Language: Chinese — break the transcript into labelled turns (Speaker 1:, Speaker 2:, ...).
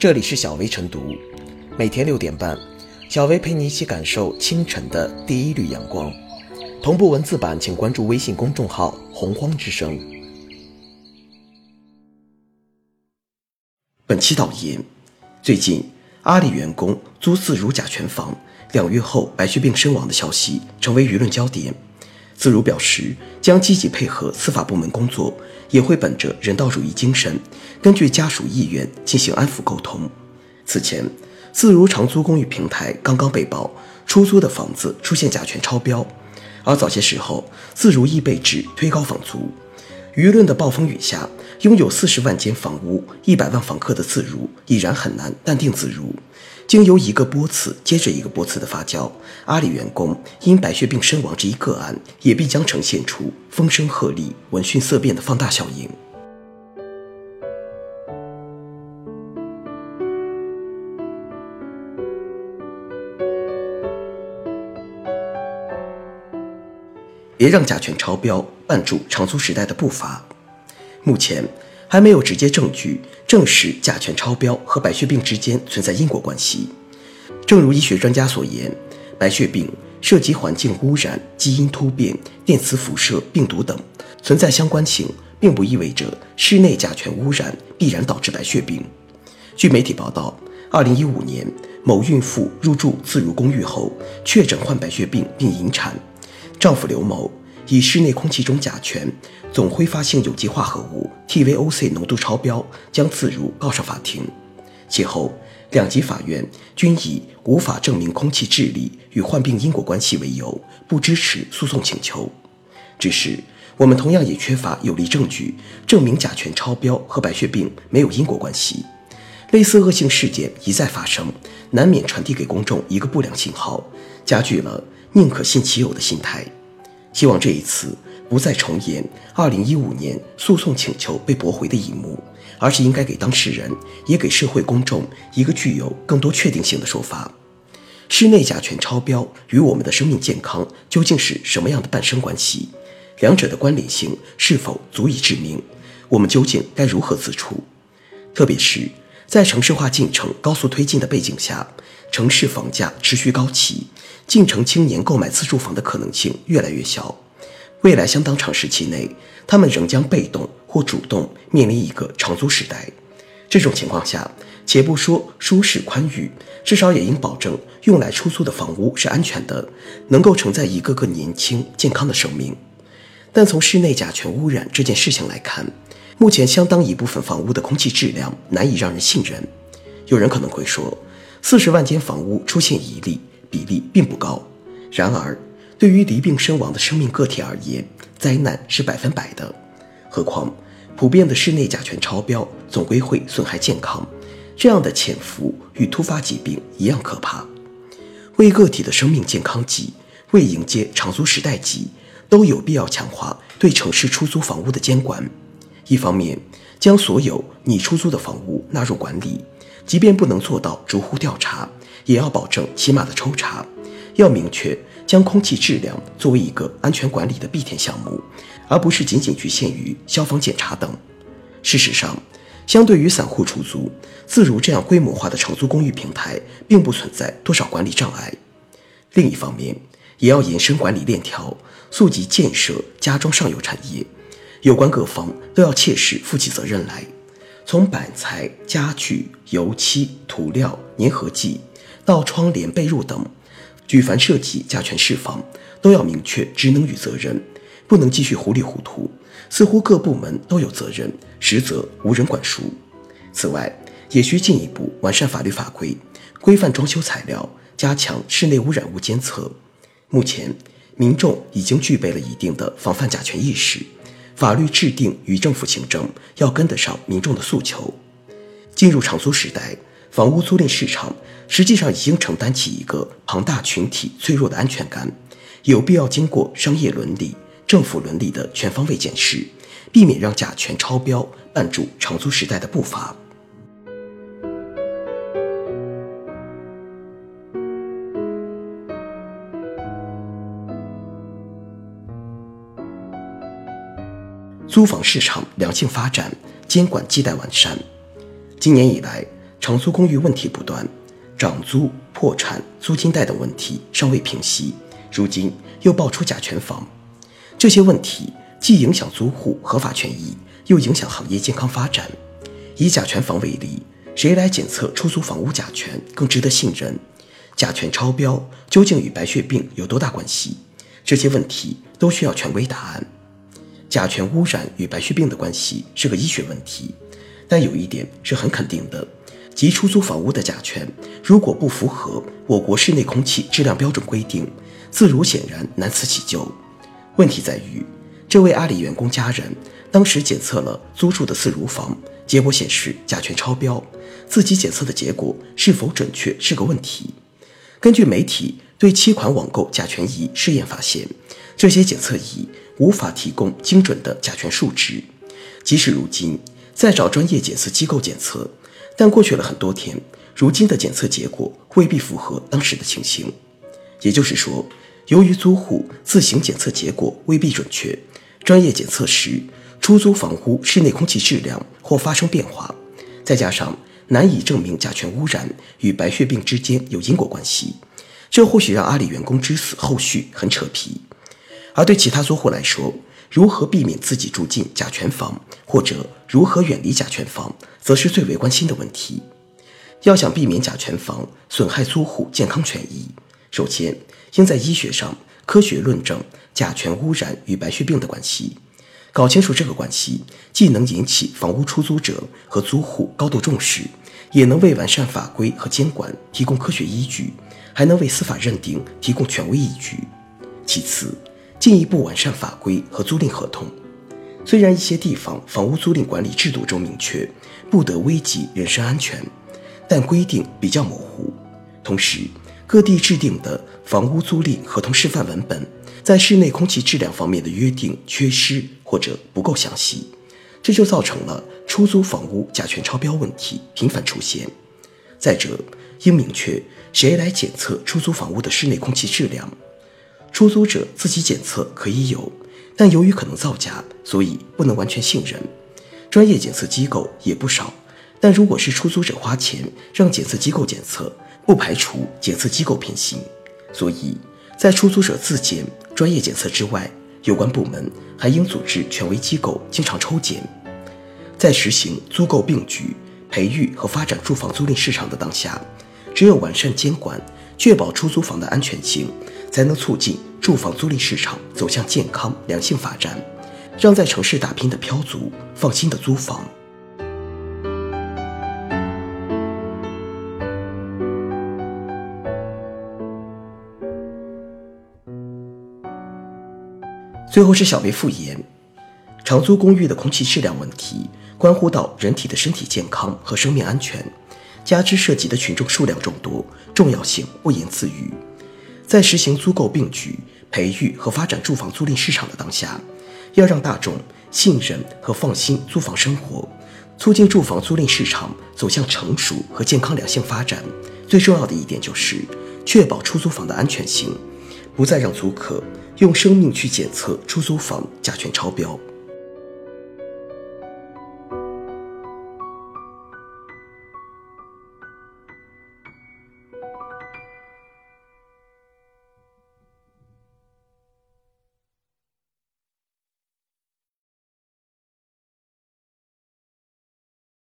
Speaker 1: 这里是小薇晨读，每天六点半，小薇陪你一起感受清晨的第一缕阳光。同步文字版，请关注微信公众号“洪荒之声”。本期导言：最近，阿里员工租自如甲醛房，两月后白血病身亡的消息成为舆论焦点。自如表示，将积极配合司法部门工作，也会本着人道主义精神，根据家属意愿进行安抚沟通。此前，自如长租公寓平台刚刚被曝出租的房子出现甲醛超标，而早些时候，自如亦被指推高房租。舆论的暴风雨下，拥有四十万间房屋、一百万房客的自如已然很难淡定自如。经由一个波次接着一个波次的发酵，阿里员工因白血病身亡这一个案，也必将呈现出风声鹤唳、闻讯色变的放大效应。别让甲醛超标绊住长租时代的步伐。目前。还没有直接证据证实甲醛超标和白血病之间存在因果关系。正如医学专家所言，白血病涉及环境污染、基因突变、电磁辐射、病毒等，存在相关性，并不意味着室内甲醛污染必然导致白血病。据媒体报道，二零一五年，某孕妇入住自如公寓后确诊患白血病并引产，丈夫刘某。以室内空气中甲醛总挥发性有机化合物 TVOC 浓度超标，将自如告上法庭。其后，两级法院均以无法证明空气治理与患病因果关系为由，不支持诉讼请求。只是，我们同样也缺乏有力证据证明甲醛超标和白血病没有因果关系。类似恶性事件一再发生，难免传递给公众一个不良信号，加剧了宁可信其有的心态。希望这一次不再重演2015年诉讼请求被驳回的一幕，而是应该给当事人也给社会公众一个具有更多确定性的说法：室内甲醛超标与我们的生命健康究竟是什么样的伴生关系？两者的关联性是否足以致命？我们究竟该如何自处？特别是在城市化进程高速推进的背景下，城市房价持续高企。进城青年购买自住房的可能性越来越小，未来相当长时期内，他们仍将被动或主动面临一个长租时代。这种情况下，且不说舒适宽裕，至少也应保证用来出租的房屋是安全的，能够承载一个个年轻健康的生命。但从室内甲醛污染这件事情来看，目前相当一部分房屋的空气质量难以让人信任。有人可能会说，四十万间房屋出现一例。比例并不高，然而，对于离病身亡的生命个体而言，灾难是百分百的。何况，普遍的室内甲醛超标总归会损害健康，这样的潜伏与突发疾病一样可怕。为个体的生命健康急，为迎接长租时代急，都有必要强化对城市出租房屋的监管。一方面，将所有拟出租的房屋纳入管理，即便不能做到逐户调查。也要保证起码的抽查，要明确将空气质量作为一个安全管理的必填项目，而不是仅仅局限于消防检查等。事实上，相对于散户出租，自如这样规模化的长租公寓平台，并不存在多少管理障碍。另一方面，也要延伸管理链条，溯及建设、家装上游产业，有关各方都要切实负起责任来，从板材、家具、油漆、涂料、粘合剂。到窗帘、被褥等，举凡涉及甲醛释放，都要明确职能与责任，不能继续糊里糊涂。似乎各部门都有责任，实则无人管束。此外，也需进一步完善法律法规，规范装修材料，加强室内污染物监测。目前，民众已经具备了一定的防范甲醛意识，法律制定与政府行政要跟得上民众的诉求。进入长租时代。房屋租赁市场实际上已经承担起一个庞大群体脆弱的安全感，有必要经过商业伦理、政府伦理的全方位检视，避免让甲醛超标绊住长租时代的步伐。租房市场良性发展，监管亟待完善。今年以来。长租公寓问题不断，涨租、破产、租金贷等问题尚未平息，如今又爆出甲醛房，这些问题既影响租户合法权益，又影响行业健康发展。以甲醛房为例，谁来检测出租房屋甲醛更值得信任？甲醛超标究竟与白血病有多大关系？这些问题都需要权威答案。甲醛污染与白血病的关系是个医学问题，但有一点是很肯定的。即出租房屋的甲醛，如果不符合我国室内空气质量标准规定，自如显然难辞其咎。问题在于，这位阿里员工家人当时检测了租住的自如房，结果显示甲醛超标，自己检测的结果是否准确是个问题。根据媒体对七款网购甲醛仪试验发现，这些检测仪无法提供精准的甲醛数值，即使如今再找专业检测机构检测。但过去了很多天，如今的检测结果未必符合当时的情形。也就是说，由于租户自行检测结果未必准确，专业检测时出租房屋室内空气质量或发生变化，再加上难以证明甲醛污染与白血病之间有因果关系，这或许让阿里员工之死后续很扯皮。而对其他租户来说，如何避免自己住进甲醛房，或者如何远离甲醛房，则是最为关心的问题。要想避免甲醛房损害租户健康权益，首先应在医学上科学论证甲醛污染与白血病的关系。搞清楚这个关系，既能引起房屋出租者和租户高度重视，也能为完善法规和监管提供科学依据，还能为司法认定提供权威依据。其次，进一步完善法规和租赁合同。虽然一些地方房屋租赁管理制度中明确不得危及人身安全，但规定比较模糊。同时，各地制定的房屋租赁合同示范文本在室内空气质量方面的约定缺失或者不够详细，这就造成了出租房屋甲醛超标问题频繁出现。再者，应明确谁来检测出租房屋的室内空气质量。出租者自己检测可以有，但由于可能造假，所以不能完全信任。专业检测机构也不少，但如果是出租者花钱让检测机构检测，不排除检测机构偏心。所以在出租者自检、专业检测之外，有关部门还应组织权威机构经常抽检。在实行租购并举、培育和发展住房租赁市场的当下，只有完善监管，确保出租房的安全性。才能促进住房租赁市场走向健康良性发展，让在城市打拼的漂族放心的租房。最后是小贝复言，长租公寓的空气质量问题关乎到人体的身体健康和生命安全，加之涉及的群众数量众多，重要性不言自喻。在实行租购并举、培育和发展住房租赁市场的当下，要让大众信任和放心租房生活，促进住房租赁市场走向成熟和健康良性发展。最重要的一点就是确保出租房的安全性，不再让租客用生命去检测出租房甲醛超标。